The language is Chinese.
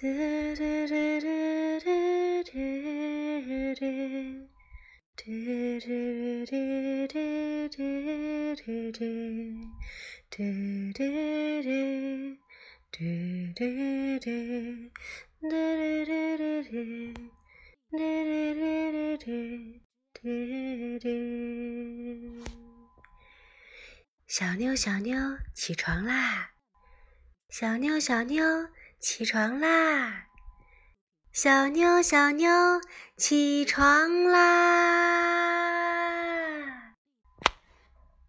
小妞，小妞，起床啦！小妞，小妞，起床啦！小妞，小妞，起床啦！